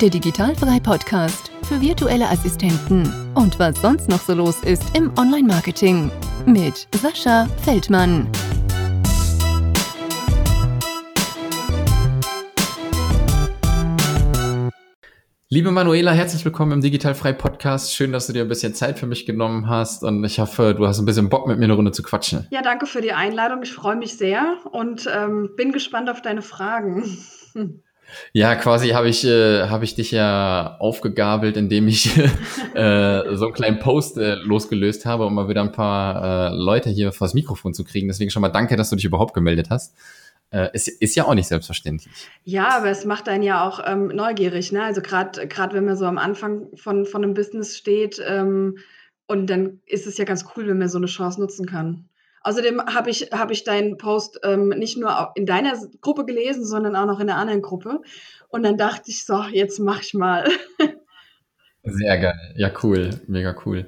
der Digitalfrei Podcast für virtuelle Assistenten und was sonst noch so los ist im Online-Marketing mit Sascha Feldmann. Liebe Manuela, herzlich willkommen im Digitalfrei Podcast. Schön, dass du dir ein bisschen Zeit für mich genommen hast und ich hoffe, du hast ein bisschen Bock mit mir eine Runde zu quatschen. Ja, danke für die Einladung. Ich freue mich sehr und ähm, bin gespannt auf deine Fragen. Ja, quasi habe ich, äh, hab ich dich ja aufgegabelt, indem ich äh, so einen kleinen Post äh, losgelöst habe, um mal wieder ein paar äh, Leute hier vors Mikrofon zu kriegen. Deswegen schon mal danke, dass du dich überhaupt gemeldet hast. Äh, ist, ist ja auch nicht selbstverständlich. Ja, aber es macht einen ja auch ähm, neugierig. Ne? Also gerade wenn man so am Anfang von, von einem Business steht ähm, und dann ist es ja ganz cool, wenn man so eine Chance nutzen kann. Außerdem habe ich, hab ich deinen Post ähm, nicht nur in deiner Gruppe gelesen, sondern auch noch in der anderen Gruppe. Und dann dachte ich so, jetzt mach ich mal. Sehr geil. Ja, cool. Mega cool.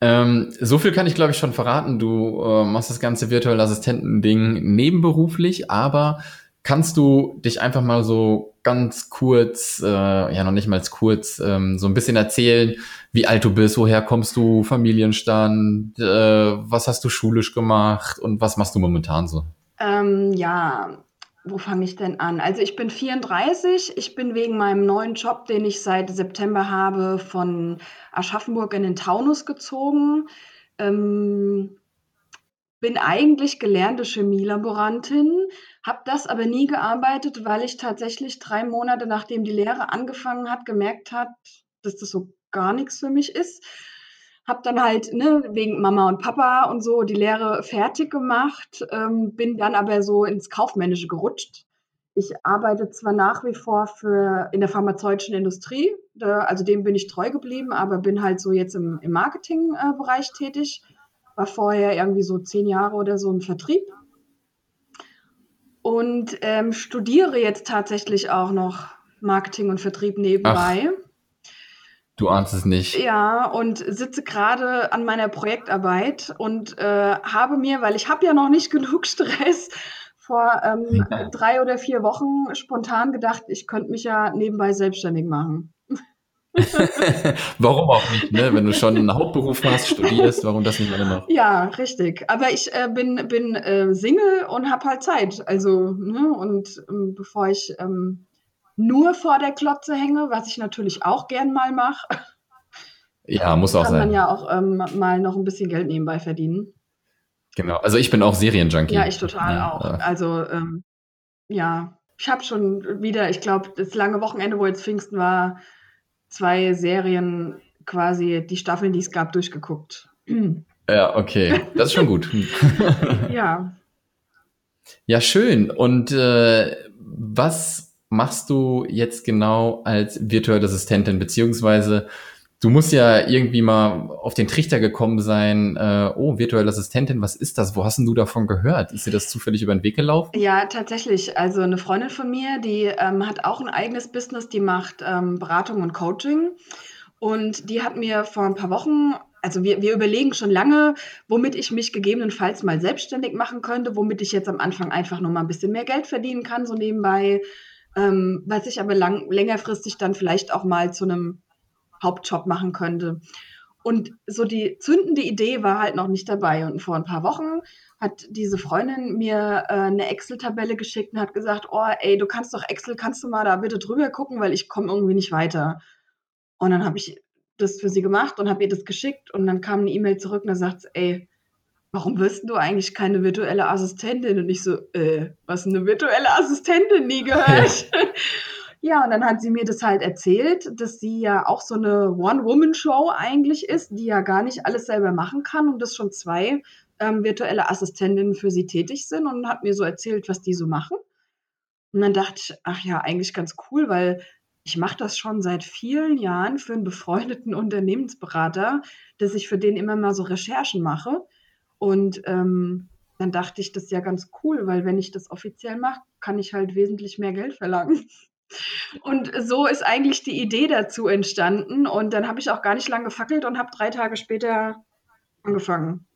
Ähm, so viel kann ich, glaube ich, schon verraten. Du äh, machst das ganze virtuelle Assistenten-Ding nebenberuflich, aber kannst du dich einfach mal so ganz kurz, äh, ja noch nicht mal kurz, ähm, so ein bisschen erzählen, wie alt du bist, woher kommst du, Familienstand, äh, was hast du schulisch gemacht und was machst du momentan so? Ähm, ja, wo fange ich denn an? Also ich bin 34, ich bin wegen meinem neuen Job, den ich seit September habe, von Aschaffenburg in den Taunus gezogen. Ähm, bin eigentlich gelernte Chemielaborantin, habe das aber nie gearbeitet, weil ich tatsächlich drei Monate nachdem die Lehre angefangen hat, gemerkt hat, dass das so gar nichts für mich ist. Habe dann halt ne, wegen Mama und Papa und so die Lehre fertig gemacht, ähm, bin dann aber so ins Kaufmännische gerutscht. Ich arbeite zwar nach wie vor für in der pharmazeutischen Industrie, da, also dem bin ich treu geblieben, aber bin halt so jetzt im, im Marketingbereich äh, tätig. War vorher irgendwie so zehn Jahre oder so im Vertrieb und ähm, studiere jetzt tatsächlich auch noch Marketing und Vertrieb nebenbei. Ach. Du ahnst es nicht. Ja, und sitze gerade an meiner Projektarbeit und äh, habe mir, weil ich habe ja noch nicht genug Stress, vor ähm, drei oder vier Wochen spontan gedacht, ich könnte mich ja nebenbei selbstständig machen. warum auch nicht, ne? Wenn du schon einen Hauptberuf hast, studierst, warum das nicht immer noch? Ja, richtig. Aber ich äh, bin, bin äh, Single und habe halt Zeit. Also, ne? Und ähm, bevor ich ähm, nur vor der Klotze hänge, was ich natürlich auch gern mal mache. Ja, muss auch kann sein. Kann man ja auch ähm, mal noch ein bisschen Geld nebenbei verdienen. Genau, also ich bin auch Serienjunkie. Ja, ich total ja, auch. Ja. Also, ähm, ja, ich habe schon wieder, ich glaube, das lange Wochenende, wo jetzt Pfingsten war, zwei Serien quasi, die Staffeln, die es gab, durchgeguckt. Ja, okay. Das ist schon gut. ja. Ja, schön. Und äh, was machst du jetzt genau als virtuelle Assistentin? Beziehungsweise Du musst ja irgendwie mal auf den Trichter gekommen sein, äh, oh, virtuelle Assistentin, was ist das? Wo hast denn du davon gehört? Ist dir das zufällig über den Weg gelaufen? Ja, tatsächlich. Also eine Freundin von mir, die ähm, hat auch ein eigenes Business, die macht ähm, Beratung und Coaching. Und die hat mir vor ein paar Wochen, also wir, wir überlegen schon lange, womit ich mich gegebenenfalls mal selbstständig machen könnte, womit ich jetzt am Anfang einfach nur mal ein bisschen mehr Geld verdienen kann, so nebenbei, ähm, was ich aber lang, längerfristig dann vielleicht auch mal zu einem Hauptjob machen könnte. Und so die zündende Idee war halt noch nicht dabei. Und vor ein paar Wochen hat diese Freundin mir äh, eine Excel-Tabelle geschickt und hat gesagt, oh, ey, du kannst doch Excel, kannst du mal da bitte drüber gucken, weil ich komme irgendwie nicht weiter. Und dann habe ich das für sie gemacht und habe ihr das geschickt und dann kam eine E-Mail zurück und da sagt sie, ey, warum wirst du eigentlich keine virtuelle Assistentin? Und ich so, äh, was eine virtuelle Assistentin? Nie gehört. Ja, und dann hat sie mir das halt erzählt, dass sie ja auch so eine One-Woman-Show eigentlich ist, die ja gar nicht alles selber machen kann und dass schon zwei ähm, virtuelle Assistentinnen für sie tätig sind und hat mir so erzählt, was die so machen. Und dann dachte ich, ach ja, eigentlich ganz cool, weil ich mache das schon seit vielen Jahren für einen befreundeten Unternehmensberater, dass ich für den immer mal so Recherchen mache. Und ähm, dann dachte ich, das ist ja ganz cool, weil wenn ich das offiziell mache, kann ich halt wesentlich mehr Geld verlangen. Und so ist eigentlich die Idee dazu entstanden. Und dann habe ich auch gar nicht lange gefackelt und habe drei Tage später angefangen.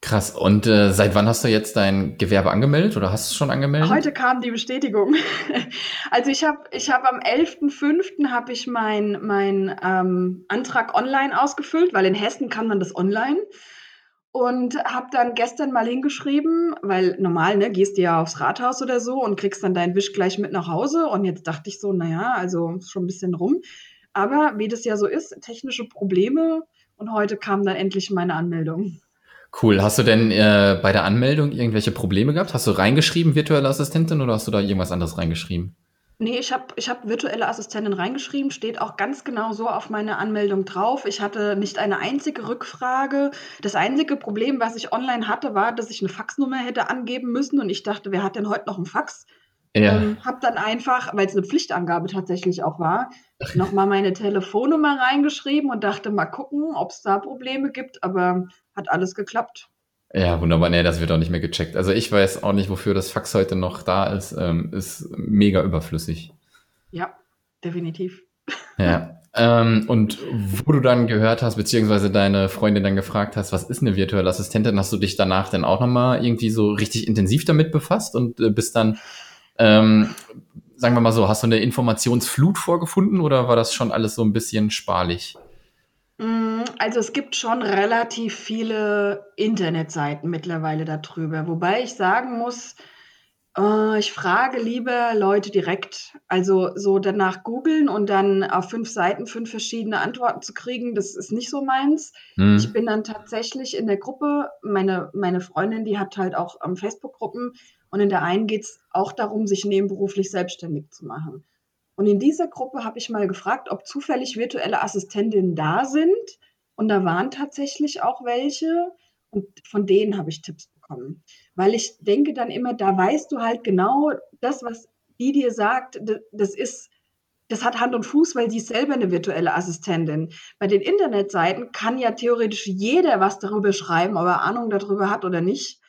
Krass. Und äh, seit wann hast du jetzt dein Gewerbe angemeldet oder hast du es schon angemeldet? Heute kam die Bestätigung. also ich habe ich hab am 11.05. habe ich meinen mein, ähm, Antrag online ausgefüllt, weil in Hessen kann man das online. Und habe dann gestern mal hingeschrieben, weil normal, ne, gehst du ja aufs Rathaus oder so und kriegst dann deinen Wisch gleich mit nach Hause. Und jetzt dachte ich so, naja, also schon ein bisschen rum. Aber wie das ja so ist, technische Probleme. Und heute kam dann endlich meine Anmeldung. Cool. Hast du denn äh, bei der Anmeldung irgendwelche Probleme gehabt? Hast du reingeschrieben, virtuelle Assistentin, oder hast du da irgendwas anderes reingeschrieben? Nee, ich habe ich hab virtuelle Assistentin reingeschrieben, steht auch ganz genau so auf meiner Anmeldung drauf. Ich hatte nicht eine einzige Rückfrage. Das einzige Problem, was ich online hatte, war, dass ich eine Faxnummer hätte angeben müssen und ich dachte, wer hat denn heute noch einen Fax? Ja. Ähm, habe dann einfach, weil es eine Pflichtangabe tatsächlich auch war, nochmal meine Telefonnummer reingeschrieben und dachte, mal gucken, ob es da Probleme gibt, aber hat alles geklappt. Ja, wunderbar. Nee, das wird auch nicht mehr gecheckt. Also ich weiß auch nicht, wofür das Fax heute noch da ist. Ähm, ist mega überflüssig. Ja, definitiv. Ja. Ähm, und wo du dann gehört hast, beziehungsweise deine Freundin dann gefragt hast, was ist eine virtuelle Assistentin, hast du dich danach dann auch nochmal irgendwie so richtig intensiv damit befasst und äh, bist dann, ähm, sagen wir mal so, hast du eine Informationsflut vorgefunden oder war das schon alles so ein bisschen sparlich? Mm, also es gibt schon relativ viele Internetseiten mittlerweile darüber, wobei ich sagen muss, äh, ich frage lieber Leute direkt. Also so danach googeln und dann auf fünf Seiten fünf verschiedene Antworten zu kriegen, das ist nicht so meins. Mhm. Ich bin dann tatsächlich in der Gruppe, meine, meine Freundin, die hat halt auch ähm, Facebook-Gruppen und in der einen geht es auch darum, sich nebenberuflich selbstständig zu machen. Und in dieser Gruppe habe ich mal gefragt, ob zufällig virtuelle Assistentinnen da sind. Und da waren tatsächlich auch welche. Und von denen habe ich Tipps bekommen. Weil ich denke dann immer, da weißt du halt genau, das, was die dir sagt, das ist, das hat Hand und Fuß, weil sie ist selber eine virtuelle Assistentin. Bei den Internetseiten kann ja theoretisch jeder was darüber schreiben, ob er Ahnung darüber hat oder nicht.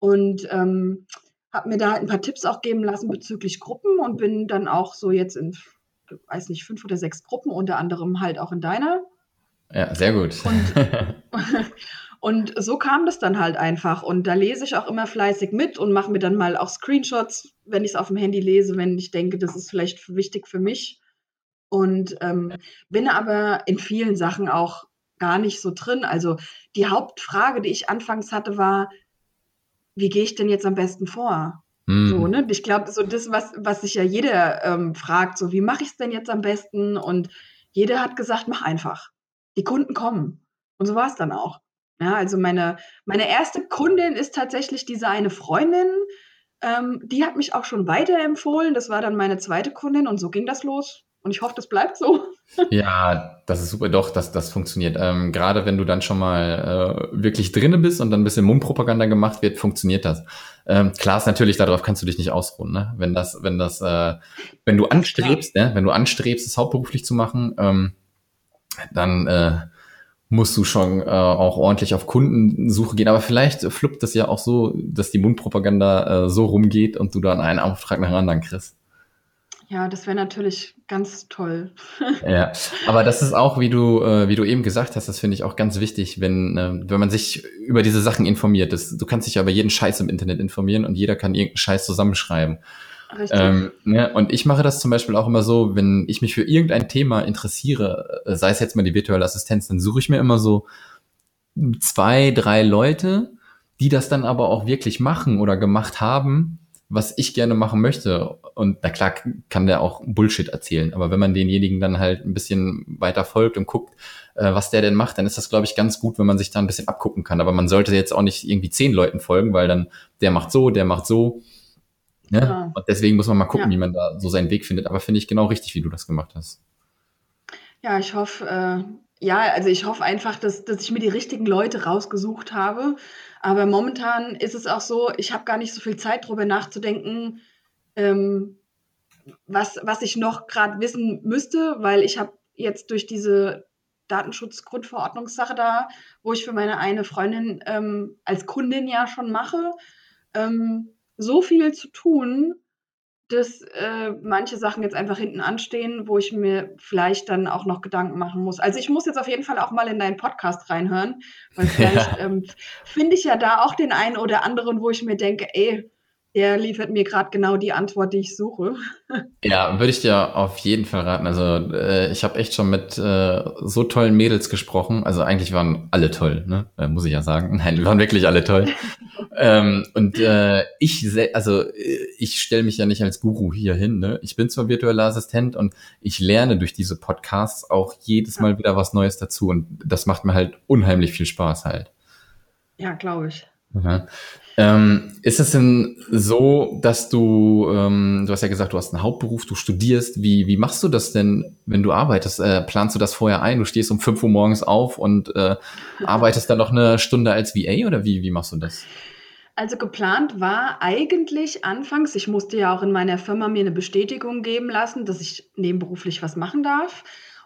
Und ähm, habe mir da halt ein paar Tipps auch geben lassen bezüglich Gruppen und bin dann auch so jetzt in, weiß nicht, fünf oder sechs Gruppen, unter anderem halt auch in deiner. Ja, sehr gut. Und, und so kam das dann halt einfach. Und da lese ich auch immer fleißig mit und mache mir dann mal auch Screenshots, wenn ich es auf dem Handy lese, wenn ich denke, das ist vielleicht wichtig für mich. Und ähm, bin aber in vielen Sachen auch gar nicht so drin. Also die Hauptfrage, die ich anfangs hatte, war, wie gehe ich denn jetzt am besten vor? Mhm. So, ne? Ich glaube, so das, was, was sich ja jeder ähm, fragt, so wie mache ich es denn jetzt am besten? Und jeder hat gesagt, mach einfach. Die Kunden kommen. Und so war es dann auch. Ja, also meine, meine erste Kundin ist tatsächlich diese eine Freundin, ähm, die hat mich auch schon weiterempfohlen. Das war dann meine zweite Kundin und so ging das los. Und ich hoffe, das bleibt so. Ja, das ist super. Doch, das, das funktioniert. Ähm, gerade wenn du dann schon mal äh, wirklich drinne bist und dann ein bisschen Mundpropaganda gemacht wird, funktioniert das. Ähm, klar ist natürlich, darauf kannst du dich nicht ausruhen. Ne? Wenn das, wenn das, äh, wenn du anstrebst, ne? wenn du anstrebst, es hauptberuflich zu machen, ähm, dann äh, musst du schon äh, auch ordentlich auf Kundensuche gehen. Aber vielleicht fluppt das ja auch so, dass die Mundpropaganda äh, so rumgeht und du dann einen Auftrag nach dem anderen kriegst. Ja, das wäre natürlich ganz toll. ja, aber das ist auch, wie du, äh, wie du eben gesagt hast, das finde ich auch ganz wichtig, wenn, äh, wenn man sich über diese Sachen informiert. Das, du kannst dich ja über jeden Scheiß im Internet informieren und jeder kann irgendeinen Scheiß zusammenschreiben. Richtig. Ähm, ne? Und ich mache das zum Beispiel auch immer so, wenn ich mich für irgendein Thema interessiere, äh, sei es jetzt mal die virtuelle Assistenz, dann suche ich mir immer so zwei, drei Leute, die das dann aber auch wirklich machen oder gemacht haben was ich gerne machen möchte. Und na klar kann der auch Bullshit erzählen, aber wenn man denjenigen dann halt ein bisschen weiter folgt und guckt, äh, was der denn macht, dann ist das, glaube ich, ganz gut, wenn man sich da ein bisschen abgucken kann. Aber man sollte jetzt auch nicht irgendwie zehn Leuten folgen, weil dann der macht so, der macht so. Ne? Ja. Und deswegen muss man mal gucken, ja. wie man da so seinen Weg findet. Aber finde ich genau richtig, wie du das gemacht hast. Ja, ich hoffe, äh, ja, also ich hoffe einfach, dass, dass ich mir die richtigen Leute rausgesucht habe. Aber momentan ist es auch so, ich habe gar nicht so viel Zeit, darüber nachzudenken, ähm, was, was ich noch gerade wissen müsste, weil ich habe jetzt durch diese Datenschutzgrundverordnungssache da, wo ich für meine eine Freundin ähm, als Kundin ja schon mache, ähm, so viel zu tun, dass äh, manche Sachen jetzt einfach hinten anstehen, wo ich mir vielleicht dann auch noch Gedanken machen muss. Also ich muss jetzt auf jeden Fall auch mal in deinen Podcast reinhören, weil vielleicht ähm, finde ich ja da auch den einen oder anderen, wo ich mir denke, ey, der liefert mir gerade genau die Antwort, die ich suche. Ja, würde ich dir auf jeden Fall raten. Also äh, ich habe echt schon mit äh, so tollen Mädels gesprochen. Also eigentlich waren alle toll, ne? Äh, muss ich ja sagen. Nein, die waren wirklich alle toll. ähm, und äh, ich, also äh, ich stelle mich ja nicht als Guru hier hin. Ne? Ich bin zwar virtueller Assistent und ich lerne durch diese Podcasts auch jedes Mal wieder was Neues dazu. Und das macht mir halt unheimlich viel Spaß halt. Ja, glaube ich. Ähm, ist es denn so, dass du, ähm, du hast ja gesagt, du hast einen Hauptberuf, du studierst. Wie, wie machst du das denn, wenn du arbeitest? Äh, planst du das vorher ein? Du stehst um 5 Uhr morgens auf und äh, arbeitest dann noch eine Stunde als VA oder wie, wie machst du das? Also geplant war eigentlich anfangs, ich musste ja auch in meiner Firma mir eine Bestätigung geben lassen, dass ich nebenberuflich was machen darf.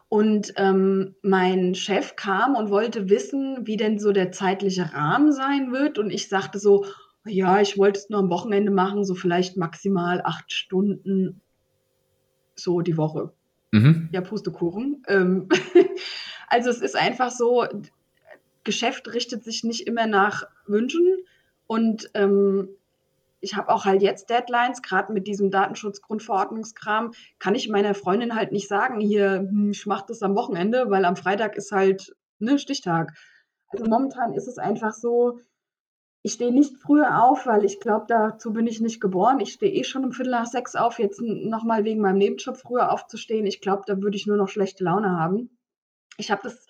Und ähm, mein Chef kam und wollte wissen, wie denn so der zeitliche Rahmen sein wird. Und ich sagte so, ja, ich wollte es nur am Wochenende machen, so vielleicht maximal acht Stunden so die Woche. Mhm. Ja, Pustekuchen. Ähm, also es ist einfach so, Geschäft richtet sich nicht immer nach Wünschen. Und ähm, ich habe auch halt jetzt Deadlines, gerade mit diesem Datenschutzgrundverordnungskram, kann ich meiner Freundin halt nicht sagen, hier, hm, ich mache das am Wochenende, weil am Freitag ist halt ne, Stichtag. Also momentan ist es einfach so, ich stehe nicht früher auf, weil ich glaube, dazu bin ich nicht geboren. Ich stehe eh schon um Viertel nach sechs auf, jetzt nochmal wegen meinem Nebenjob früher aufzustehen. Ich glaube, da würde ich nur noch schlechte Laune haben. Ich habe das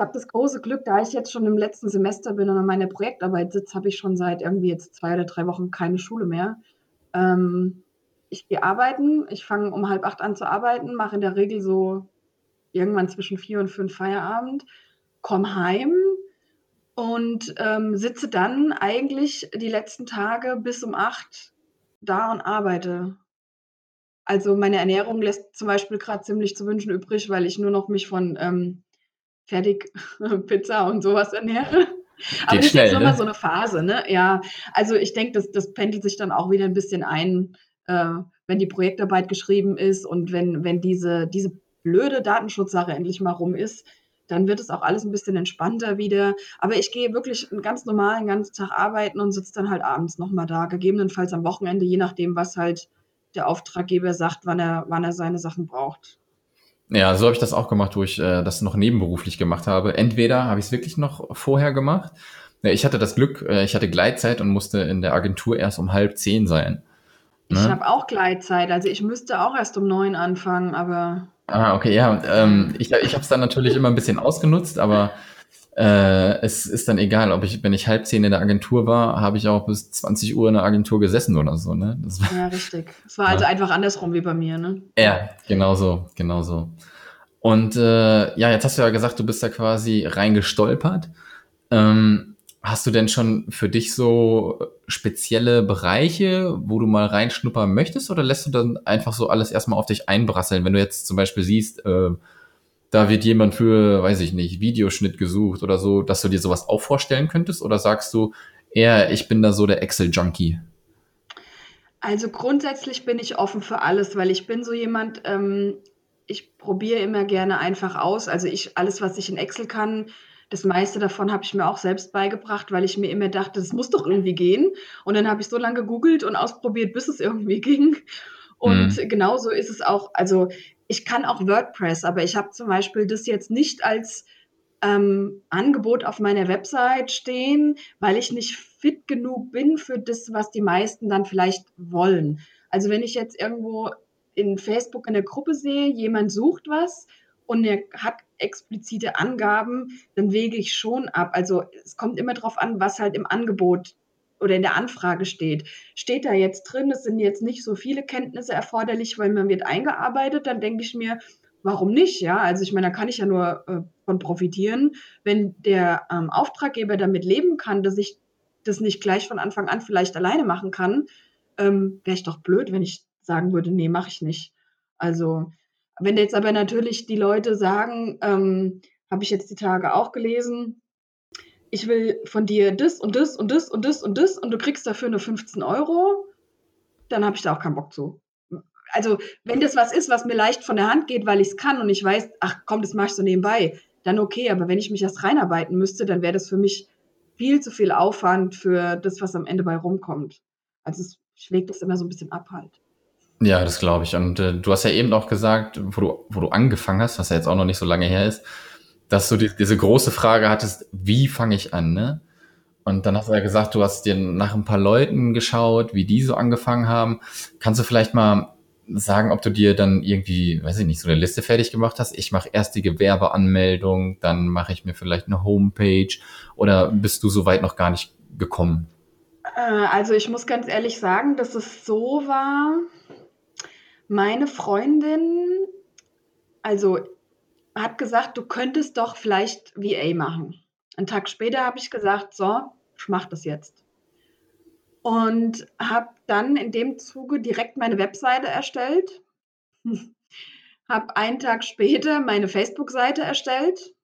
habe das große Glück, da ich jetzt schon im letzten Semester bin und an meiner Projektarbeit sitze, habe ich schon seit irgendwie jetzt zwei oder drei Wochen keine Schule mehr. Ähm, ich gehe arbeiten, ich fange um halb acht an zu arbeiten, mache in der Regel so irgendwann zwischen vier und fünf Feierabend, komme heim und ähm, sitze dann eigentlich die letzten Tage bis um acht da und arbeite. Also meine Ernährung lässt zum Beispiel gerade ziemlich zu wünschen übrig, weil ich nur noch mich von ähm, Fertigpizza und sowas ernähre. Aber Geht das schnell, ist jetzt ne? so eine Phase, ne? Ja, also ich denke, das, das pendelt sich dann auch wieder ein bisschen ein, äh, wenn die Projektarbeit geschrieben ist und wenn, wenn diese, diese blöde Datenschutzsache endlich mal rum ist, dann wird es auch alles ein bisschen entspannter wieder. Aber ich gehe wirklich einen ganz normalen ganzen Tag arbeiten und sitze dann halt abends nochmal da, gegebenenfalls am Wochenende, je nachdem, was halt der Auftraggeber sagt, wann er, wann er seine Sachen braucht. Ja, so habe ich das auch gemacht, wo ich äh, das noch nebenberuflich gemacht habe. Entweder habe ich es wirklich noch vorher gemacht. Ich hatte das Glück, äh, ich hatte Gleitzeit und musste in der Agentur erst um halb zehn sein. Ne? Ich habe auch Gleitzeit, also ich müsste auch erst um neun anfangen, aber. Ah, okay, ja. Ähm, ich ich habe es dann natürlich immer ein bisschen ausgenutzt, aber äh, es ist dann egal, ob ich, wenn ich halb zehn in der Agentur war, habe ich auch bis 20 Uhr in der Agentur gesessen oder so, ne? War, ja, richtig. Es war also einfach andersrum wie bei mir, ne? Ja, genau so, genau so. Und äh, ja, jetzt hast du ja gesagt, du bist da quasi reingestolpert. Ähm, hast du denn schon für dich so spezielle Bereiche, wo du mal reinschnuppern möchtest, oder lässt du dann einfach so alles erstmal auf dich einbrasseln, wenn du jetzt zum Beispiel siehst, äh, da wird jemand für, weiß ich nicht, Videoschnitt gesucht oder so, dass du dir sowas auch vorstellen könntest? Oder sagst du eher, ich bin da so der Excel-Junkie? Also grundsätzlich bin ich offen für alles, weil ich bin so jemand, ähm, ich probiere immer gerne einfach aus. Also ich, alles, was ich in Excel kann, das meiste davon habe ich mir auch selbst beigebracht, weil ich mir immer dachte, das muss doch irgendwie gehen. Und dann habe ich so lange gegoogelt und ausprobiert, bis es irgendwie ging. Und mhm. genauso ist es auch, also ich kann auch WordPress, aber ich habe zum Beispiel das jetzt nicht als ähm, Angebot auf meiner Website stehen, weil ich nicht fit genug bin für das, was die meisten dann vielleicht wollen. Also wenn ich jetzt irgendwo in Facebook in der Gruppe sehe, jemand sucht was und er hat explizite Angaben, dann wege ich schon ab. Also es kommt immer darauf an, was halt im Angebot oder in der Anfrage steht. Steht da jetzt drin, es sind jetzt nicht so viele Kenntnisse erforderlich, weil man wird eingearbeitet, dann denke ich mir, warum nicht? Ja, also ich meine, da kann ich ja nur äh, von profitieren, wenn der ähm, Auftraggeber damit leben kann, dass ich das nicht gleich von Anfang an vielleicht alleine machen kann, ähm, wäre ich doch blöd, wenn ich sagen würde, nee, mache ich nicht. Also wenn jetzt aber natürlich die Leute sagen, ähm, habe ich jetzt die Tage auch gelesen, ich will von dir das und das und das und das und das und du kriegst dafür nur 15 Euro, dann habe ich da auch keinen Bock zu. also wenn das was ist, was mir leicht von der Hand geht, weil ich es kann und ich weiß, ach komm, das mache ich so nebenbei, dann okay. Aber wenn ich mich erst reinarbeiten müsste, dann wäre das für mich viel zu viel Aufwand für das, was am Ende bei rumkommt. Also es schlägt das immer so ein bisschen ab halt. Ja, das glaube ich. Und äh, du hast ja eben auch gesagt, wo du, wo du angefangen hast, was ja jetzt auch noch nicht so lange her ist, dass du die, diese große Frage hattest, wie fange ich an, ne? Und dann hast du ja gesagt, du hast dir nach ein paar Leuten geschaut, wie die so angefangen haben. Kannst du vielleicht mal sagen, ob du dir dann irgendwie, weiß ich nicht, so eine Liste fertig gemacht hast? Ich mache erst die Gewerbeanmeldung, dann mache ich mir vielleicht eine Homepage oder bist du so weit noch gar nicht gekommen? Äh, also ich muss ganz ehrlich sagen, dass es so war, meine Freundin, also hat gesagt, du könntest doch vielleicht VA machen. Einen Tag später habe ich gesagt, so, ich mache das jetzt. Und habe dann in dem Zuge direkt meine Webseite erstellt, habe einen Tag später meine Facebook-Seite erstellt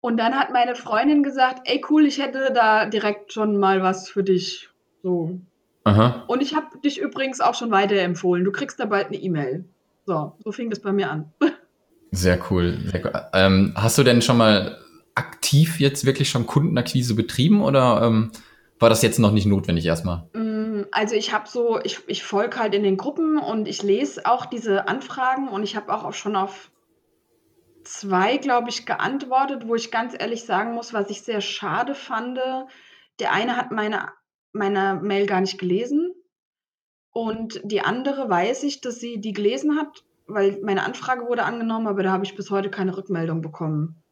und dann hat meine Freundin gesagt, ey cool, ich hätte da direkt schon mal was für dich. So. Aha. Und ich habe dich übrigens auch schon weiterempfohlen. Du kriegst da bald eine E-Mail. So, so fing das bei mir an. Sehr cool. Sehr cool. Ähm, hast du denn schon mal aktiv jetzt wirklich schon Kundenakquise betrieben oder ähm, war das jetzt noch nicht notwendig erstmal? Mm, also ich habe so, ich, ich folge halt in den Gruppen und ich lese auch diese Anfragen und ich habe auch schon auf zwei, glaube ich, geantwortet, wo ich ganz ehrlich sagen muss, was ich sehr schade fand. Der eine hat meine, meine Mail gar nicht gelesen und die andere weiß ich, dass sie die gelesen hat, weil meine Anfrage wurde angenommen, aber da habe ich bis heute keine Rückmeldung bekommen.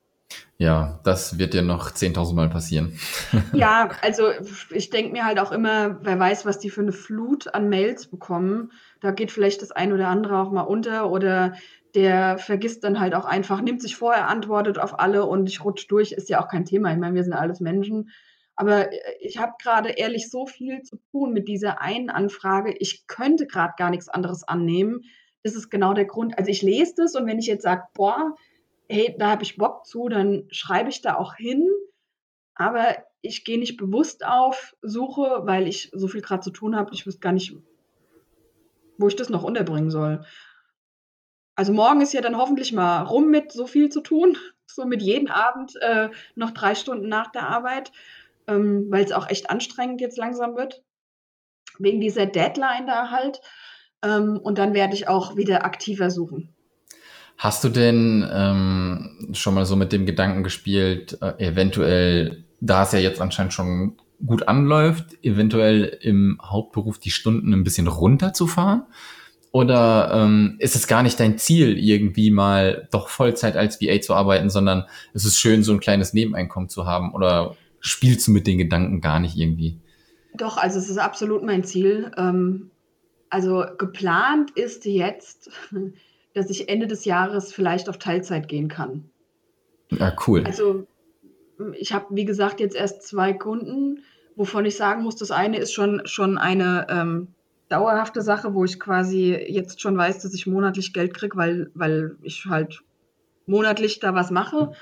Ja, das wird dir noch 10.000 Mal passieren. Ja, also ich denke mir halt auch immer, wer weiß, was die für eine Flut an Mails bekommen. Da geht vielleicht das ein oder andere auch mal unter oder der vergisst dann halt auch einfach, nimmt sich vorher, antwortet auf alle und ich rutsch durch, ist ja auch kein Thema. Ich meine, wir sind alles Menschen. Aber äh, ich habe gerade ehrlich so viel zu tun mit dieser einen Anfrage. Ich könnte gerade gar nichts anderes annehmen. Ist genau der Grund. Also ich lese das und wenn ich jetzt sage, boah, hey, da habe ich Bock zu, dann schreibe ich da auch hin. Aber ich gehe nicht bewusst auf Suche, weil ich so viel gerade zu tun habe. Ich wüsste gar nicht, wo ich das noch unterbringen soll. Also morgen ist ja dann hoffentlich mal rum mit so viel zu tun. So mit jedem Abend äh, noch drei Stunden nach der Arbeit, ähm, weil es auch echt anstrengend jetzt langsam wird. Wegen dieser Deadline da halt. Ähm, und dann werde ich auch wieder aktiver suchen. Hast du denn ähm, schon mal so mit dem Gedanken gespielt, äh, eventuell, da es ja jetzt anscheinend schon gut anläuft, eventuell im Hauptberuf die Stunden ein bisschen runterzufahren? Oder ähm, ist es gar nicht dein Ziel, irgendwie mal doch Vollzeit als VA zu arbeiten, sondern es ist schön, so ein kleines Nebeneinkommen zu haben? Oder spielst du mit den Gedanken gar nicht irgendwie? Doch, also es ist absolut mein Ziel. Ähm, also geplant ist jetzt, dass ich Ende des Jahres vielleicht auf Teilzeit gehen kann. Ja, cool. Also ich habe, wie gesagt, jetzt erst zwei Kunden, wovon ich sagen muss, das eine ist schon, schon eine ähm, dauerhafte Sache, wo ich quasi jetzt schon weiß, dass ich monatlich Geld kriege, weil, weil ich halt monatlich da was mache,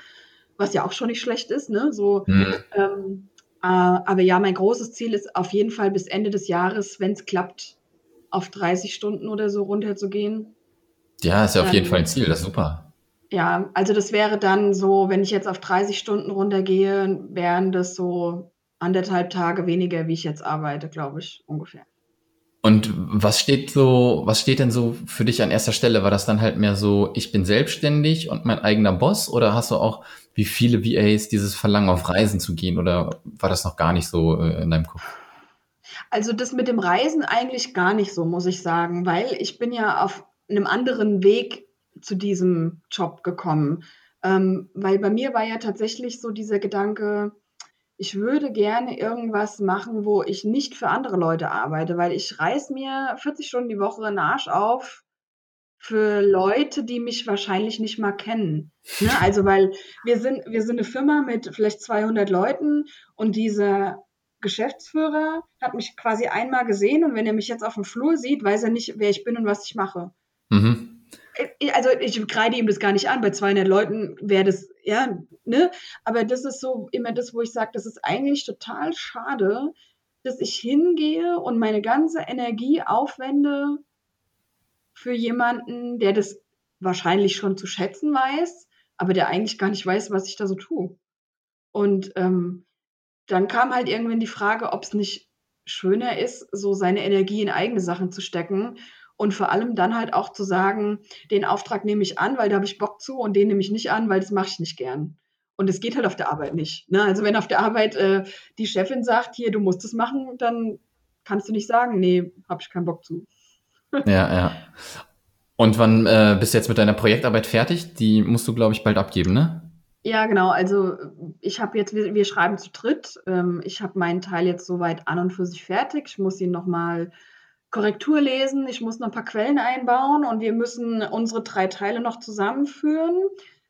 was ja auch schon nicht schlecht ist, ne? So, mhm. ähm, äh, aber ja, mein großes Ziel ist auf jeden Fall bis Ende des Jahres, wenn es klappt, auf 30 Stunden oder so runterzugehen. Ja, ist ja auf jeden Fall ein Ziel, das ist super. Ja, also das wäre dann so, wenn ich jetzt auf 30 Stunden runtergehe, wären das so anderthalb Tage weniger, wie ich jetzt arbeite, glaube ich, ungefähr. Und was steht so, was steht denn so für dich an erster Stelle? War das dann halt mehr so, ich bin selbstständig und mein eigener Boss? Oder hast du auch, wie viele VAs, dieses Verlangen auf Reisen zu gehen? Oder war das noch gar nicht so äh, in deinem Kopf? Also das mit dem Reisen eigentlich gar nicht so, muss ich sagen, weil ich bin ja auf einem anderen Weg zu diesem Job gekommen. Ähm, weil bei mir war ja tatsächlich so dieser Gedanke, ich würde gerne irgendwas machen, wo ich nicht für andere Leute arbeite, weil ich reiß mir 40 Stunden die Woche einen Arsch auf für Leute, die mich wahrscheinlich nicht mal kennen. Ne? Also, weil wir sind, wir sind eine Firma mit vielleicht 200 Leuten und dieser Geschäftsführer hat mich quasi einmal gesehen und wenn er mich jetzt auf dem Flur sieht, weiß er nicht, wer ich bin und was ich mache. Mhm. Äh, also ich kreide ihm das gar nicht an, bei 200 Leuten wäre das, ja, ne? Aber das ist so immer das, wo ich sage, das ist eigentlich total schade, dass ich hingehe und meine ganze Energie aufwende für jemanden, der das wahrscheinlich schon zu schätzen weiß, aber der eigentlich gar nicht weiß, was ich da so tue. Und ähm, dann kam halt irgendwann die Frage, ob es nicht schöner ist, so seine Energie in eigene Sachen zu stecken und vor allem dann halt auch zu sagen, den Auftrag nehme ich an, weil da habe ich Bock zu und den nehme ich nicht an, weil das mache ich nicht gern. Und es geht halt auf der Arbeit nicht. Ne? Also wenn auf der Arbeit äh, die Chefin sagt, hier, du musst es machen, dann kannst du nicht sagen, nee, habe ich keinen Bock zu. Ja, ja. Und wann äh, bist du jetzt mit deiner Projektarbeit fertig? Die musst du, glaube ich, bald abgeben, ne? Ja, genau. Also ich habe jetzt, wir, wir, schreiben zu dritt. Ähm, ich habe meinen Teil jetzt soweit an und für sich fertig. Ich muss ihn nochmal Korrektur lesen. Ich muss noch ein paar Quellen einbauen und wir müssen unsere drei Teile noch zusammenführen.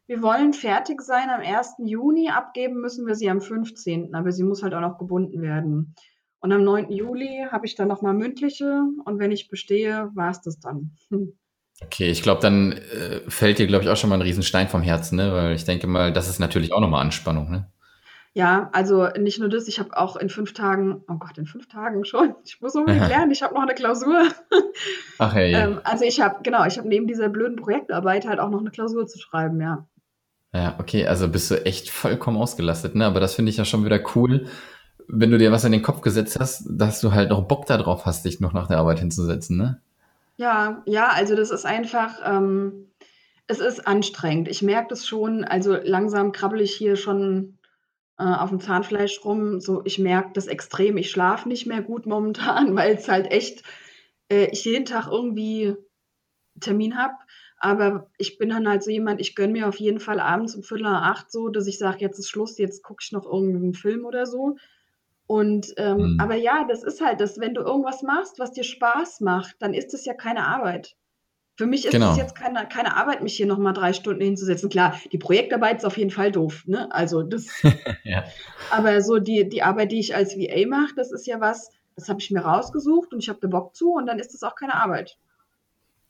Wir wollen fertig sein am 1. Juni. Abgeben müssen wir sie am 15. Aber sie muss halt auch noch gebunden werden. Und am 9. Juli habe ich dann nochmal mündliche und wenn ich bestehe, war es das dann. Okay, ich glaube, dann äh, fällt dir, glaube ich, auch schon mal ein Riesenstein vom Herzen, ne? Weil ich denke mal, das ist natürlich auch nochmal Anspannung, ne? Ja, also nicht nur das, ich habe auch in fünf Tagen, oh Gott, in fünf Tagen schon, ich muss unbedingt lernen, ich habe noch eine Klausur. Ach hey. ähm, also ich habe, genau, ich habe neben dieser blöden Projektarbeit halt auch noch eine Klausur zu schreiben, ja. Ja, okay, also bist du echt vollkommen ausgelastet, ne? Aber das finde ich ja schon wieder cool, wenn du dir was in den Kopf gesetzt hast, dass du halt noch Bock darauf hast, dich noch nach der Arbeit hinzusetzen, ne? Ja, ja, also das ist einfach, ähm, es ist anstrengend. Ich merke das schon, also langsam krabbel ich hier schon äh, auf dem Zahnfleisch rum. So, ich merke das extrem. Ich schlafe nicht mehr gut momentan, weil es halt echt, äh, ich jeden Tag irgendwie Termin habe. Aber ich bin dann halt so jemand, ich gönne mir auf jeden Fall abends um Viertel nach acht so, dass ich sage, jetzt ist Schluss, jetzt gucke ich noch irgendeinen Film oder so. Und ähm, mhm. aber ja, das ist halt das, wenn du irgendwas machst, was dir Spaß macht, dann ist es ja keine Arbeit. Für mich ist genau. es jetzt keine, keine Arbeit, mich hier nochmal drei Stunden hinzusetzen. Klar, die Projektarbeit ist auf jeden Fall doof, ne? Also das. ja. Aber so die, die Arbeit, die ich als VA mache, das ist ja was, das habe ich mir rausgesucht und ich habe da Bock zu und dann ist das auch keine Arbeit.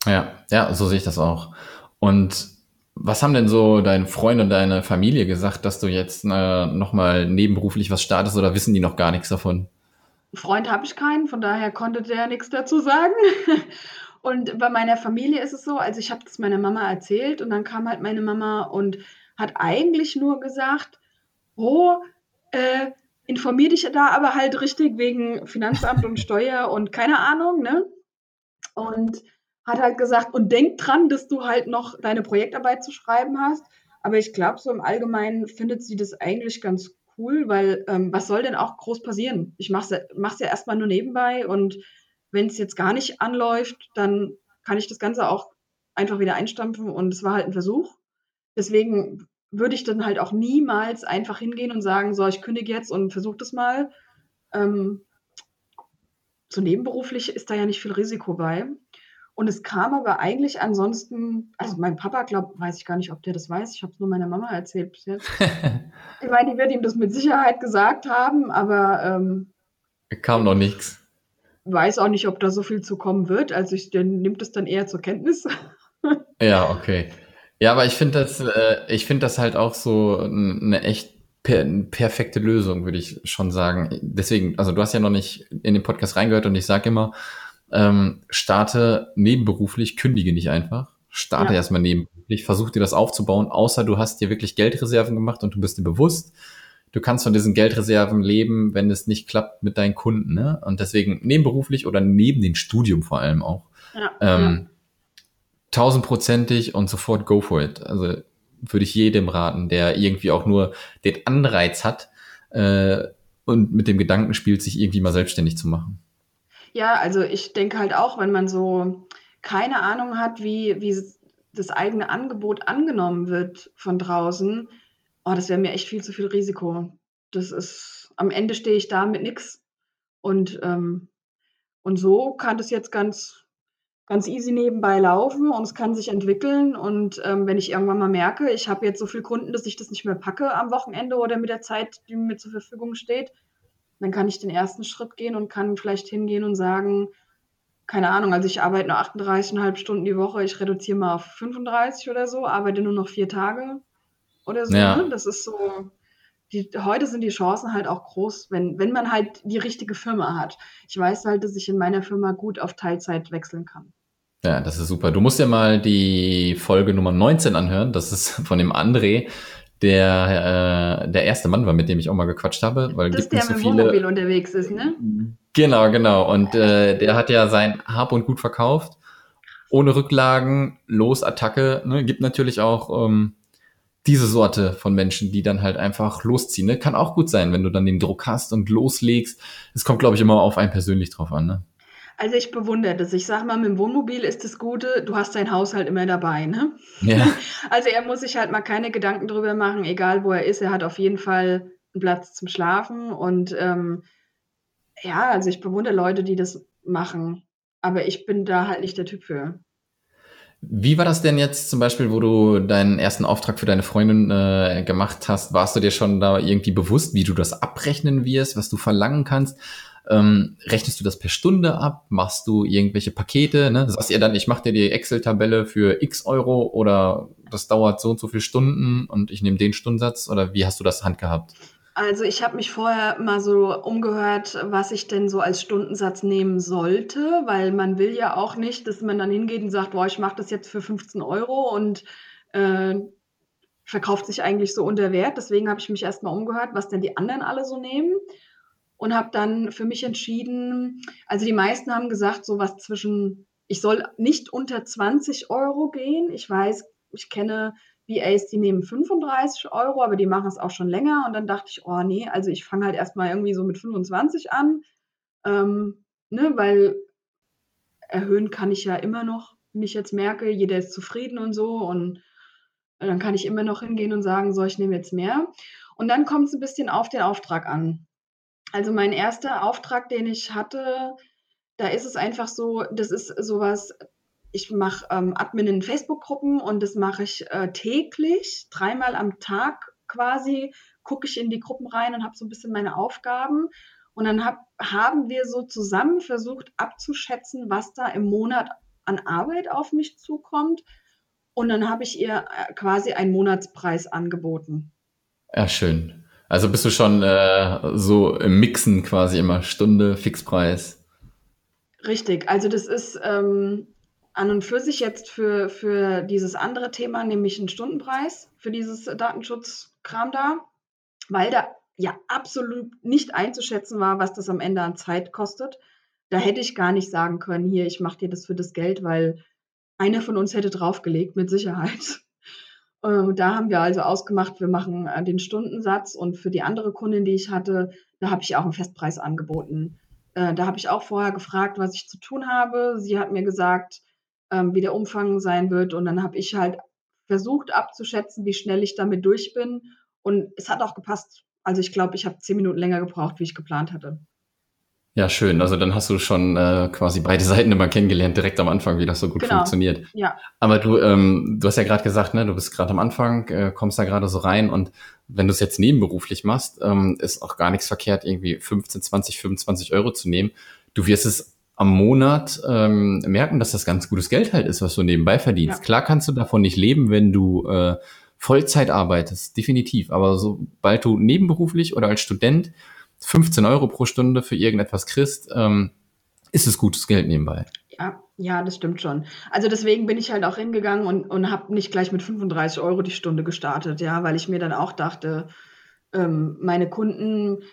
Ja, ja, so sehe ich das auch. Und was haben denn so dein Freund und deine Familie gesagt, dass du jetzt äh, nochmal nebenberuflich was startest oder wissen die noch gar nichts davon? Freund habe ich keinen, von daher konnte der nichts dazu sagen. Und bei meiner Familie ist es so, also ich habe das meiner Mama erzählt und dann kam halt meine Mama und hat eigentlich nur gesagt, oh, äh, informier dich da aber halt richtig wegen Finanzamt und Steuer und keine Ahnung, ne? Und hat halt gesagt, und denk dran, dass du halt noch deine Projektarbeit zu schreiben hast. Aber ich glaube, so im Allgemeinen findet sie das eigentlich ganz cool, weil ähm, was soll denn auch groß passieren? Ich mache es mach's ja erstmal nur nebenbei und wenn es jetzt gar nicht anläuft, dann kann ich das Ganze auch einfach wieder einstampfen und es war halt ein Versuch. Deswegen würde ich dann halt auch niemals einfach hingehen und sagen, so, ich kündige jetzt und versuche das mal. Ähm, so nebenberuflich ist da ja nicht viel Risiko bei. Und es kam aber eigentlich ansonsten, also mein Papa, glaube weiß ich gar nicht, ob der das weiß. Ich habe es nur meiner Mama erzählt bis jetzt. ich meine, die wird ihm das mit Sicherheit gesagt haben, aber ähm, kam noch nichts. Weiß auch nicht, ob da so viel zu kommen wird. Also ich, der nimmt es dann eher zur Kenntnis. ja, okay. Ja, aber ich finde das, äh, ich finde das halt auch so eine echt per perfekte Lösung, würde ich schon sagen. Deswegen, also du hast ja noch nicht in den Podcast reingehört und ich sage immer, ähm, starte nebenberuflich, kündige nicht einfach. Starte ja. erstmal nebenberuflich, versuch dir das aufzubauen, außer du hast dir wirklich Geldreserven gemacht und du bist dir bewusst, du kannst von diesen Geldreserven leben, wenn es nicht klappt mit deinen Kunden. Ne? Und deswegen nebenberuflich oder neben dem Studium vor allem auch. Ja, ähm, tausendprozentig und sofort go for it. Also würde ich jedem raten, der irgendwie auch nur den Anreiz hat äh, und mit dem Gedanken spielt, sich irgendwie mal selbstständig zu machen. Ja, also ich denke halt auch, wenn man so keine Ahnung hat, wie, wie das eigene Angebot angenommen wird von draußen, oh, das wäre mir echt viel zu viel Risiko. Das ist, am Ende stehe ich da mit nichts. Und, ähm, und so kann das jetzt ganz, ganz easy nebenbei laufen und es kann sich entwickeln. Und ähm, wenn ich irgendwann mal merke, ich habe jetzt so viele Kunden, dass ich das nicht mehr packe am Wochenende oder mit der Zeit, die mir zur Verfügung steht, dann kann ich den ersten Schritt gehen und kann vielleicht hingehen und sagen, keine Ahnung, also ich arbeite nur 38,5 Stunden die Woche, ich reduziere mal auf 35 oder so, arbeite nur noch vier Tage oder so. Ja. Ne? Das ist so, die, heute sind die Chancen halt auch groß, wenn, wenn man halt die richtige Firma hat. Ich weiß halt, dass ich in meiner Firma gut auf Teilzeit wechseln kann. Ja, das ist super. Du musst ja mal die Folge Nummer 19 anhören. Das ist von dem André, der äh, der erste Mann war, mit dem ich auch mal gequatscht habe. Weil Das gibt der nicht so mit dem viele. Wohnmobil unterwegs ist, ne? Genau, genau. Und äh, der hat ja sein Hab und Gut verkauft. Ohne Rücklagen, los, Attacke. Ne? Gibt natürlich auch ähm, diese Sorte von Menschen, die dann halt einfach losziehen. Ne? Kann auch gut sein, wenn du dann den Druck hast und loslegst. Es kommt, glaube ich, immer auf einen persönlich drauf an. Ne? Also ich bewundere das. Ich sage mal, mit dem Wohnmobil ist das Gute, du hast dein Haushalt immer dabei, ne? Ja, Also er muss sich halt mal keine Gedanken drüber machen, egal wo er ist, er hat auf jeden Fall einen Platz zum Schlafen und ähm, ja, also ich bewundere Leute, die das machen, aber ich bin da halt nicht der Typ für. Wie war das denn jetzt zum Beispiel, wo du deinen ersten Auftrag für deine Freundin äh, gemacht hast? Warst du dir schon da irgendwie bewusst, wie du das abrechnen wirst, was du verlangen kannst? Ähm, rechnest du das per Stunde ab? Machst du irgendwelche Pakete? Ne? Sagst ihr dann, ich mache dir die Excel-Tabelle für x Euro oder das dauert so und so viele Stunden und ich nehme den Stundensatz? Oder wie hast du das handgehabt? Also ich habe mich vorher mal so umgehört, was ich denn so als Stundensatz nehmen sollte, weil man will ja auch nicht, dass man dann hingeht und sagt, boah, ich mache das jetzt für 15 Euro und äh, verkauft sich eigentlich so unter Wert. Deswegen habe ich mich erstmal umgehört, was denn die anderen alle so nehmen und habe dann für mich entschieden, also die meisten haben gesagt, so was zwischen, ich soll nicht unter 20 Euro gehen. Ich weiß, ich kenne VAs, die nehmen 35 Euro, aber die machen es auch schon länger. Und dann dachte ich, oh nee, also ich fange halt erstmal irgendwie so mit 25 an, ähm, ne, weil erhöhen kann ich ja immer noch, wenn ich jetzt merke, jeder ist zufrieden und so. Und dann kann ich immer noch hingehen und sagen, so, ich nehme jetzt mehr. Und dann kommt es ein bisschen auf den Auftrag an. Also mein erster Auftrag, den ich hatte, da ist es einfach so, das ist sowas, ich mache ähm, Admin in Facebook-Gruppen und das mache ich äh, täglich, dreimal am Tag quasi, gucke ich in die Gruppen rein und habe so ein bisschen meine Aufgaben. Und dann hab, haben wir so zusammen versucht abzuschätzen, was da im Monat an Arbeit auf mich zukommt. Und dann habe ich ihr äh, quasi einen Monatspreis angeboten. Ja, schön. Also bist du schon äh, so im Mixen quasi immer Stunde, Fixpreis. Richtig, also das ist ähm, an und für sich jetzt für, für dieses andere Thema, nämlich einen Stundenpreis für dieses Datenschutzkram da, weil da ja absolut nicht einzuschätzen war, was das am Ende an Zeit kostet. Da hätte ich gar nicht sagen können, hier, ich mache dir das für das Geld, weil einer von uns hätte draufgelegt, mit Sicherheit. Ähm, da haben wir also ausgemacht, wir machen äh, den Stundensatz und für die andere Kundin, die ich hatte, da habe ich auch einen Festpreis angeboten. Äh, da habe ich auch vorher gefragt, was ich zu tun habe. Sie hat mir gesagt, ähm, wie der Umfang sein wird und dann habe ich halt versucht abzuschätzen, wie schnell ich damit durch bin und es hat auch gepasst. Also ich glaube, ich habe zehn Minuten länger gebraucht, wie ich geplant hatte. Ja, schön. Also dann hast du schon äh, quasi beide Seiten immer kennengelernt, direkt am Anfang, wie das so gut Genau. funktioniert. Ja, Aber du, ähm, du hast ja gerade gesagt, ne, du bist gerade am Anfang, äh, kommst da gerade so rein und wenn du es jetzt nebenberuflich machst, ähm, ist auch gar nichts verkehrt, irgendwie 15, 20, 25 Euro zu nehmen. Du wirst es am Monat ähm, merken, dass das ganz gutes Geld halt ist, was du nebenbei verdienst. Ja. Klar kannst du davon nicht leben, wenn du äh, Vollzeit arbeitest, definitiv. Aber sobald du nebenberuflich oder als Student 15 Euro pro Stunde für irgendetwas kriegst, ähm, ist es gutes Geld nebenbei. ja, ja, das stimmt schon. Also deswegen bin ich halt auch hingegangen und, und habe nicht gleich mit 35 Euro die Stunde gestartet, ja, weil ich mir dann auch dachte, ähm, meine Kunden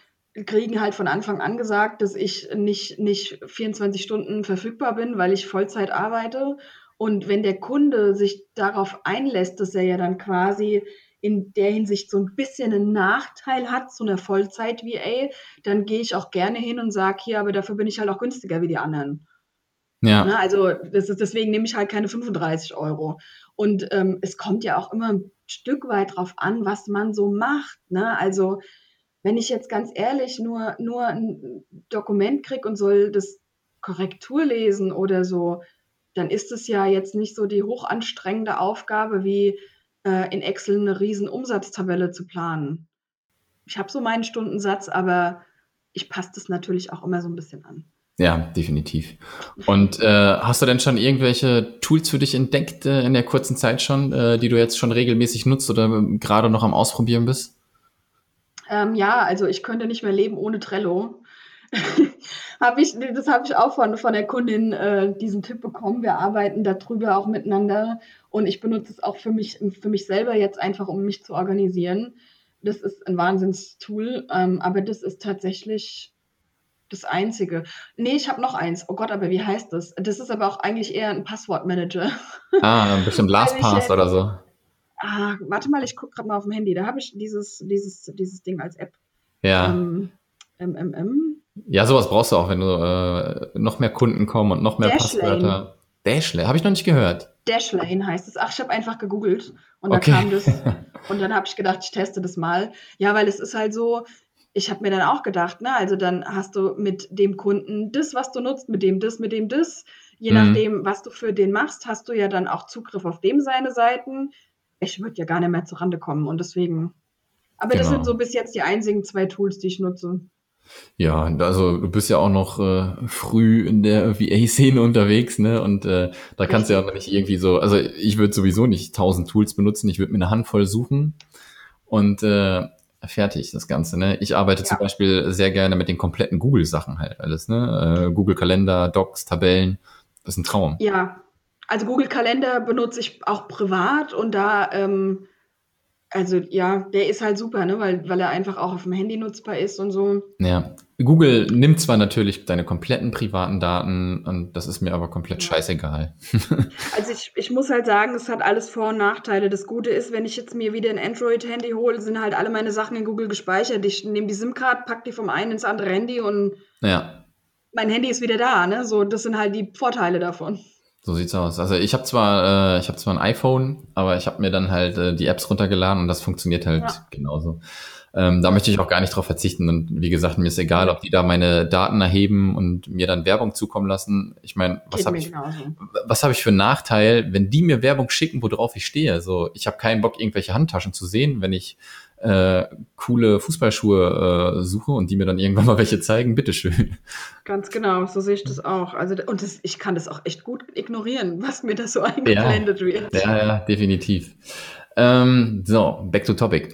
kriegen halt von Anfang an gesagt, dass ich nicht, nicht 24 Stunden verfügbar bin, weil ich Vollzeit arbeite. Und wenn der Kunde sich darauf einlässt, dass er ja dann quasi in der Hinsicht so ein bisschen einen Nachteil hat zu einer Vollzeit-VA, dann gehe ich auch gerne hin und sage, hier, aber dafür bin ich halt auch günstiger wie die anderen. Ja. Ne? Also das ist, deswegen nehme ich halt keine 35 Euro. Und ähm, es kommt ja auch immer ein Stück weit drauf an, was man so macht. Ne? Also wenn ich jetzt ganz ehrlich nur, nur ein Dokument kriege und soll das Korrektur lesen oder so, dann ist es ja jetzt nicht so die hochanstrengende Aufgabe, wie äh, in Excel eine riesen Umsatztabelle zu planen. Ich habe so meinen Stundensatz, aber ich passe das natürlich auch immer so ein bisschen an. Ja, definitiv. Und äh, hast du denn schon irgendwelche Tools für dich entdeckt äh, in der kurzen Zeit schon, äh, die du jetzt schon regelmäßig nutzt oder ähm, gerade noch am Ausprobieren bist? Ähm, ja, also ich könnte nicht mehr leben ohne Trello. habe ich, das habe ich auch von, von der Kundin äh, diesen Tipp bekommen. Wir arbeiten darüber auch miteinander und ich benutze es auch für mich, für mich selber jetzt einfach, um mich zu organisieren. Das ist ein Wahnsinnstool, ähm, aber das ist tatsächlich das Einzige. Nee, ich habe noch eins. Oh Gott, aber wie heißt das? Das ist aber auch eigentlich eher ein Passwortmanager. Ah, bestimmt LastPass oder so. Ah, warte mal, ich gucke gerade mal auf dem Handy. Da habe ich dieses, dieses, dieses Ding als App. Ja. Ähm, MMM. Ja, sowas brauchst du auch, wenn du äh, noch mehr Kunden kommen und noch mehr Dashlane. Passwörter. Dashlane, habe ich noch nicht gehört. Dashlane heißt es. Ach, ich habe einfach gegoogelt und da Okay. kam das. Und dann habe ich gedacht, ich teste das mal. Ja, weil es ist halt so, ich habe mir dann auch gedacht, na, also dann hast du mit dem Kunden das, was du nutzt, mit dem das, mit dem das. Je Mhm. nachdem, was du für den machst, hast du ja dann auch Zugriff auf dem seine Seiten. Ich würde ja gar nicht mehr zurande kommen und deswegen. Aber das Genau. sind so bis jetzt die einzigen zwei Tools, die ich nutze. Ja, also du bist ja auch noch äh, früh in der VA-Szene unterwegs, ne? Und äh, da kannst du ja auch nicht irgendwie so, also ich würde sowieso nicht tausend Tools benutzen, ich würde mir eine Handvoll suchen und äh, fertig das Ganze, ne? Ich arbeite zum Ja. Beispiel sehr gerne mit den kompletten Google-Sachen halt alles, ne? Äh, Google Kalender, Docs, Tabellen, das ist ein Traum. Ja, also Google Kalender benutze ich auch privat und da, ähm, also ja, der ist halt super, ne? weil, weil er einfach auch auf dem Handy nutzbar ist und so. Ja. Google nimmt zwar natürlich deine kompletten privaten Daten und das ist mir aber komplett Ja. scheißegal. Also ich, ich muss halt sagen, es hat alles Vor- und Nachteile. Das Gute ist, wenn ich jetzt mir wieder ein Android-Handy hole, sind halt alle meine Sachen in Google gespeichert. Ich nehme die SIM-Card, pack die vom einen ins andere Handy und Ja. mein Handy ist wieder da. Ne? So, das sind halt die Vorteile davon. So sieht's aus. Also ich habe zwar, äh, ich habe zwar ein iPhone, aber ich habe mir dann halt äh, die Apps runtergeladen und das funktioniert halt Ja. genauso. Ähm, da möchte ich auch gar nicht drauf verzichten. Und wie gesagt, mir ist egal, ob die da meine Daten erheben und mir dann Werbung zukommen lassen. Ich meine, was habe ich, genauso. was habe ich für einen Nachteil, wenn die mir Werbung schicken, worauf ich stehe? So, ich habe keinen Bock, irgendwelche Handtaschen zu sehen, wenn ich äh, coole Fußballschuhe äh, suche und die mir dann irgendwann mal welche zeigen. Bitteschön. Ganz genau, so sehe ich das auch. Also, und das, ich kann das auch echt gut ignorieren, was mir da so eingeblendet wird. Ja, ja, definitiv. Ähm, so, back to topic.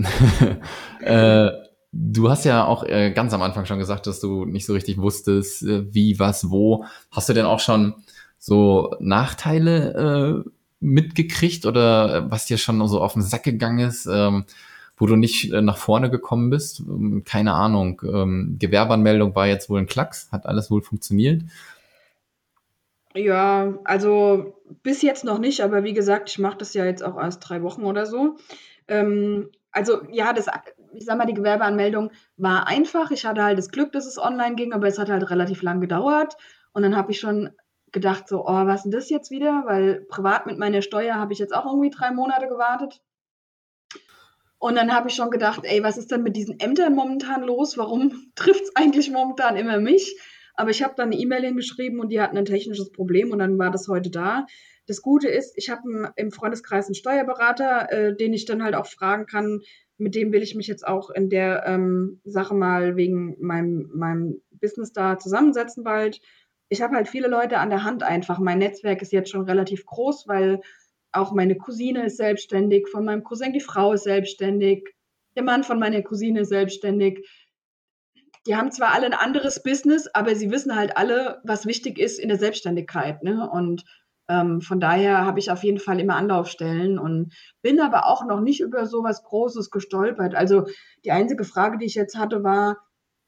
äh, du hast ja auch äh, ganz am Anfang schon gesagt, dass du nicht so richtig wusstest, äh, wie, was, wo. Hast du denn auch schon so Nachteile äh, mitgekriegt oder äh, was dir schon so auf den Sack gegangen ist, ähm, wo du nicht äh, nach vorne gekommen bist? Ähm, keine Ahnung. Ähm, Gewerbeanmeldung war jetzt wohl ein Klacks, hat alles wohl funktioniert. Ja, also bis jetzt noch nicht, aber wie gesagt, ich mache das ja jetzt auch erst drei Wochen oder so. Ähm, also ja, das, ich sag mal, die Gewerbeanmeldung war einfach. Ich hatte halt das Glück, dass es online ging, aber es hat halt relativ lang gedauert. Und dann habe ich schon gedacht, so, oh, was ist denn das jetzt wieder? Weil privat mit meiner Steuer habe ich jetzt auch irgendwie drei Monate gewartet. Und dann habe ich schon gedacht, ey, was ist denn mit diesen Ämtern momentan los? Warum trifft es eigentlich momentan immer mich? Aber ich habe dann eine E-Mail hingeschrieben und die hatten ein technisches Problem und dann war das heute da. Das Gute ist, ich habe im Freundeskreis einen Steuerberater, äh, den ich dann halt auch fragen kann. Mit dem will ich mich jetzt auch in der ähm, Sache mal wegen meinem, meinem Business da zusammensetzen bald. Ich habe halt viele Leute an der Hand einfach. Mein Netzwerk ist jetzt schon relativ groß, weil auch meine Cousine ist selbstständig, von meinem Cousin die Frau ist selbstständig, der Mann von meiner Cousine ist selbstständig. Die haben zwar alle ein anderes Business, aber sie wissen halt alle, was wichtig ist in der Selbstständigkeit. Ne? Und ähm, von daher habe ich auf jeden Fall immer Anlaufstellen und bin aber auch noch nicht über so was Großes gestolpert. Also die einzige Frage, die ich jetzt hatte, war,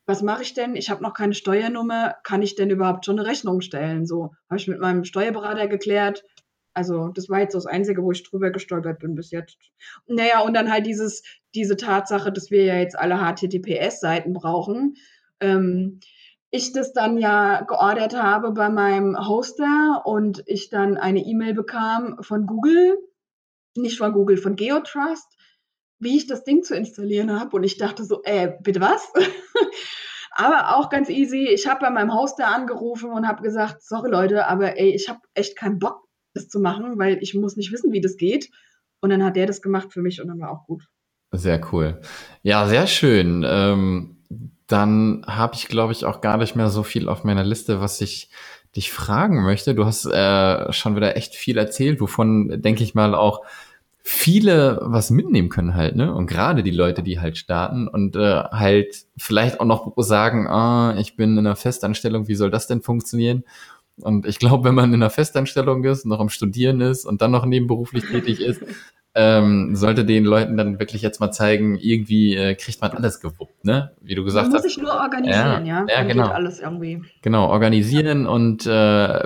was mache ich denn? Ich habe noch keine Steuernummer. Kann ich denn überhaupt schon eine Rechnung stellen? So habe ich mit meinem Steuerberater geklärt. Also das war jetzt das Einzige, wo ich drüber gestolpert bin bis jetzt. Naja, und dann halt dieses, diese Tatsache, dass wir ja jetzt alle HTTPS-Seiten brauchen. Ähm, ich das dann ja geordert habe bei meinem Hoster und ich dann eine E-Mail bekam von Google, nicht von Google, von GeoTrust, wie ich das Ding zu installieren habe. Und ich dachte so, äh, bitte was? aber auch ganz easy. Ich habe bei meinem Hoster angerufen und habe gesagt, sorry Leute, aber ey, ich habe echt keinen Bock, das zu machen, weil ich muss nicht wissen, wie das geht. Und dann hat der das gemacht für mich und dann war auch gut. Sehr cool. Ja, sehr schön. Ähm, dann habe ich, glaube ich, auch gar nicht mehr so viel auf meiner Liste, was ich dich fragen möchte. Du hast äh, schon wieder echt viel erzählt, wovon, denke ich mal, auch viele was mitnehmen können halt, ne? Und gerade die Leute, die halt starten und äh, halt vielleicht auch noch sagen, ah, ich bin in einer Festanstellung, wie soll das denn funktionieren? Und ich glaube, wenn man in einer Festanstellung ist, noch am Studieren ist und dann noch nebenberuflich tätig ist, ähm, sollte den Leuten dann wirklich jetzt mal zeigen, irgendwie äh, kriegt man alles gewuppt, ne? Wie du gesagt Man hast. muss sich nur organisieren, ja. ja, Dann genau. alles irgendwie. Genau, organisieren und äh,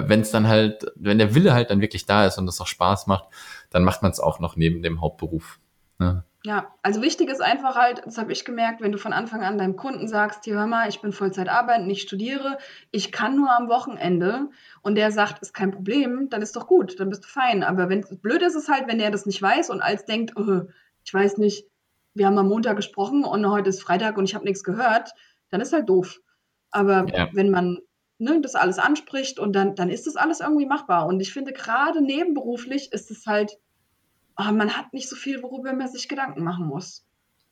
wenn es dann halt, wenn der Wille halt dann wirklich da ist und es auch Spaß macht, dann macht man es auch noch neben dem Hauptberuf. Ne? Ja, also wichtig ist einfach halt, das habe ich gemerkt, wenn du von Anfang an deinem Kunden sagst, hier hör mal, ich bin Vollzeit arbeitend, ich studiere, ich kann nur am Wochenende und der sagt, ist kein Problem, dann ist doch gut, dann bist du fein. Aber wenn blöd ist es halt, wenn der das nicht weiß und als denkt, oh, ich weiß nicht, wir haben am Montag gesprochen und heute ist Freitag und ich habe nichts gehört, dann ist halt doof. Aber Ja. wenn man ne, das alles anspricht und dann, dann ist das alles irgendwie machbar. Und ich finde, gerade nebenberuflich ist es halt, man hat nicht so viel, worüber man sich Gedanken machen muss.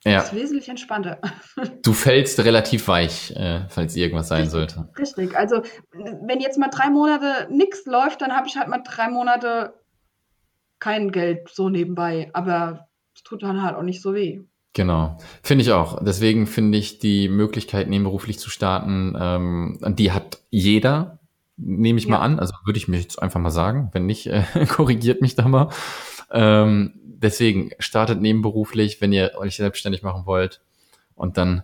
Ja, Das ist wesentlich entspannter. du fällst relativ weich, äh, falls irgendwas sein sollte. Richtig. Also, wenn jetzt mal drei Monate nichts läuft, dann habe ich halt mal drei Monate kein Geld so nebenbei. Aber es tut dann halt auch nicht so weh. Genau, finde ich auch. Deswegen finde ich die Möglichkeit, nebenberuflich zu starten, ähm, die hat jeder, nehme ich Ja. mal an. Also würde ich mir jetzt einfach mal sagen. Wenn nicht, äh, korrigiert mich da mal. Ähm, deswegen startet nebenberuflich, wenn ihr euch selbstständig machen wollt. Und dann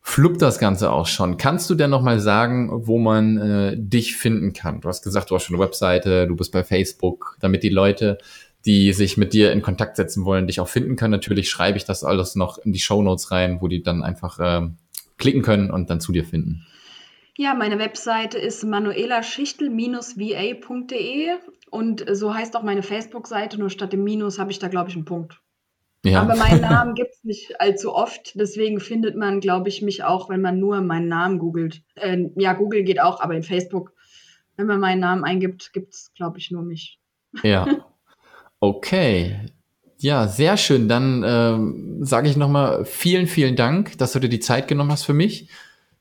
fluppt das Ganze auch schon. Kannst du denn noch mal sagen, wo man äh, dich finden kann? Du hast gesagt, du hast schon eine Webseite, du bist bei Facebook, damit die Leute, die sich mit dir in Kontakt setzen wollen, dich auch finden können. Natürlich schreibe ich das alles noch in die Show Notes rein, wo die dann einfach ähm, klicken können und dann zu dir finden. Ja, meine Webseite ist manuelaschichtel-va.de und so heißt auch meine Facebook-Seite, nur statt dem Minus habe ich da, glaube ich, einen Punkt. Ja, Aber meinen Namen gibt es nicht allzu oft, deswegen findet man, glaube ich, mich auch, wenn man nur meinen Namen googelt. Äh, ja, Google geht auch, aber in Facebook, wenn man meinen Namen eingibt, gibt es, glaube ich, nur mich. ja. Okay. Ja, sehr schön. Dann ähm, sage ich nochmal vielen, vielen Dank, dass du dir die Zeit genommen hast für mich.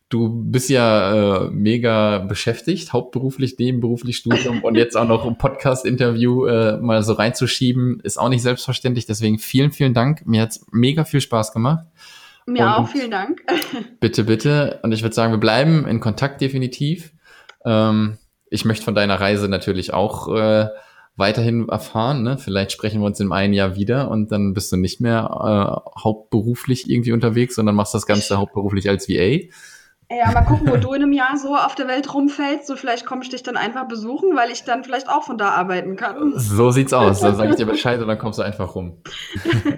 Du bist ja äh, mega beschäftigt, hauptberuflich, nebenberuflich Studium und jetzt auch noch ein Podcast-Interview äh, mal so reinzuschieben, ist auch nicht selbstverständlich. Deswegen vielen, vielen Dank. Mir hat's mega viel Spaß gemacht. Mir Und- auch, vielen Dank. Bitte, bitte. Und ich würde sagen, wir bleiben in Kontakt definitiv. Ähm, ich möchte von deiner Reise natürlich auch äh, weiterhin erfahren. Ne? Vielleicht sprechen wir uns in einem Jahr wieder und dann bist du nicht mehr äh, hauptberuflich irgendwie unterwegs, sondern machst das Ganze hauptberuflich als VA. Ja, mal gucken, wo du in einem Jahr so auf der Welt rumfällst. So vielleicht komme ich dich dann einfach besuchen, weil ich dann vielleicht auch von da arbeiten kann. So sieht's aus. Dann sage ich dir Bescheid und dann kommst du einfach rum.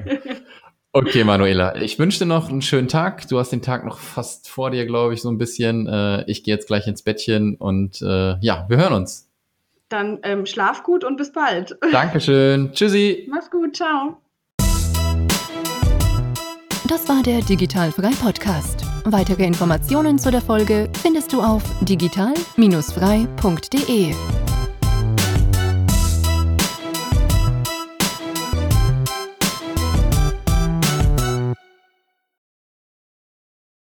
Okay, Manuela, ich wünsche dir noch einen schönen Tag. Du hast den Tag noch fast vor dir, glaube ich, so ein bisschen. Äh, ich gehe jetzt gleich ins Bettchen und äh, ja, wir hören uns. Dann ähm, schlaf gut und bis bald. Dankeschön. Tschüssi. Mach's gut, ciao. Das war der Digitalfrei Podcast. Weitere Informationen zu der Folge findest du auf digital-frei.de.